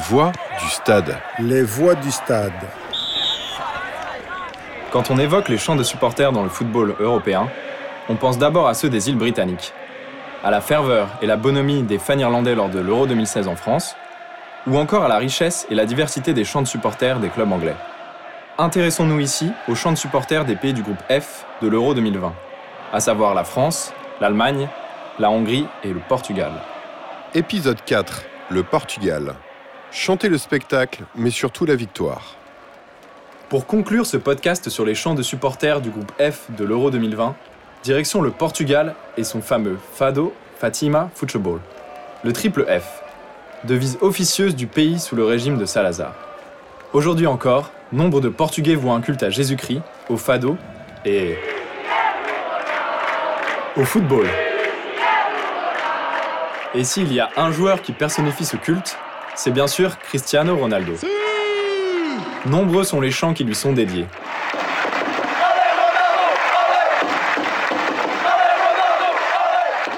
voix du stade. Les voix du stade. Quand on évoque les chants de supporters dans le football européen, on pense d'abord à ceux des îles britanniques, à la ferveur et la bonhomie des fans irlandais lors de l'Euro 2016 en France, ou encore à la richesse et la diversité des chants de supporters des clubs anglais. Intéressons-nous ici aux chants de supporters des pays du groupe F de l'Euro 2020, à savoir la France, l'Allemagne, la Hongrie et le Portugal. Épisode 4. Le Portugal. Chantez le spectacle, mais surtout la victoire. Pour conclure ce podcast sur les chants de supporters du groupe F de l'Euro 2020, direction le Portugal et son fameux Fado Fatima Football. Le triple F, devise officieuse du pays sous le régime de Salazar. Aujourd'hui encore, nombre de Portugais voient un culte à Jésus-Christ, au Fado et au football. Et s'il y a un joueur qui personnifie ce culte, c'est bien sûr Cristiano Ronaldo. Nombreux sont les chants qui lui sont dédiés.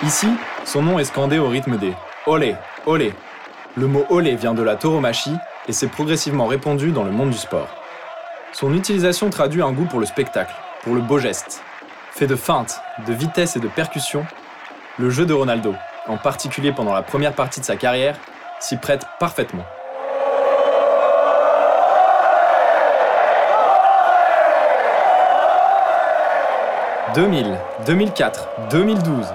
Ici, son nom est scandé au rythme des Olé, Olé. Le mot Olé vient de la tauromachie et s'est progressivement répandu dans le monde du sport. Son utilisation traduit un goût pour le spectacle, pour le beau geste. Fait de feintes, de vitesse et de percussion, le jeu de Ronaldo, en particulier pendant la première partie de sa carrière, s'y prête parfaitement. « 2000, 2004, 2012,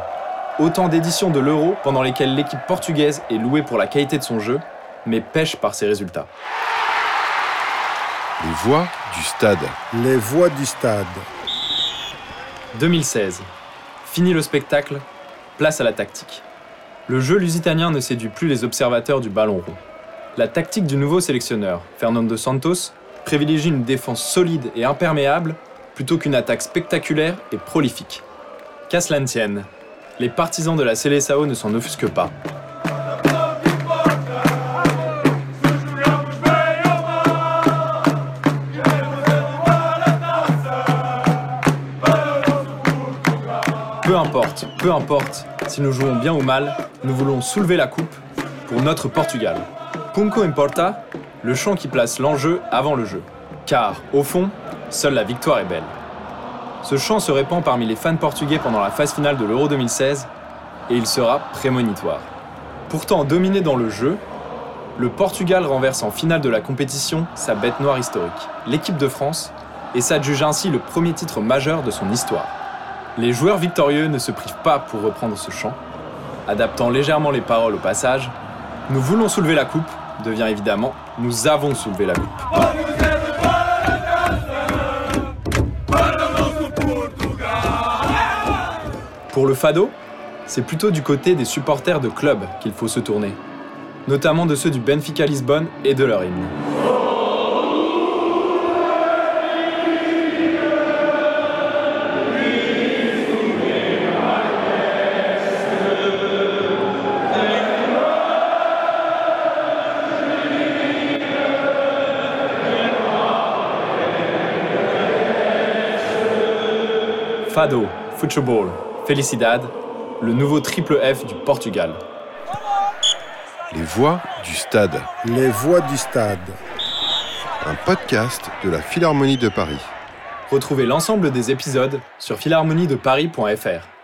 autant d'éditions de l'Euro pendant lesquelles l'équipe portugaise est louée pour la qualité de son jeu, mais pêche par ses résultats. Les voix du stade. Les voix du stade. 2016. Fini le spectacle, place à la tactique. Le jeu lusitanien ne séduit plus les observateurs du ballon rond. La tactique du nouveau sélectionneur, Fernando Santos, privilégie une défense solide et imperméable plutôt qu'une attaque spectaculaire et prolifique. Qu'à cela les partisans de la Seleção ne s'en offusquent pas. Peu importe, peu importe, si nous jouons bien ou mal, nous voulons soulever la coupe pour notre Portugal. Punco importa, le chant qui place l'enjeu avant le jeu. Car, au fond, seule la victoire est belle. Ce chant se répand parmi les fans portugais pendant la phase finale de l'Euro 2016 et il sera prémonitoire. Pourtant dominé dans le jeu, le Portugal renverse en finale de la compétition sa bête noire historique, l'équipe de France, et s'adjuge ainsi le premier titre majeur de son histoire. Les joueurs victorieux ne se privent pas pour reprendre ce chant. Adaptant légèrement les paroles au passage, Nous voulons soulever la coupe devient évidemment Nous avons soulevé la coupe. Pour le Fado, c'est plutôt du côté des supporters de clubs qu'il faut se tourner, notamment de ceux du Benfica Lisbonne et de leur hymne. Fado, Football, Felicidad, le nouveau triple F du Portugal. Les voix du stade. Les voix du stade. Un podcast de la Philharmonie de Paris. Retrouvez l'ensemble des épisodes sur philharmoniedeparis.fr.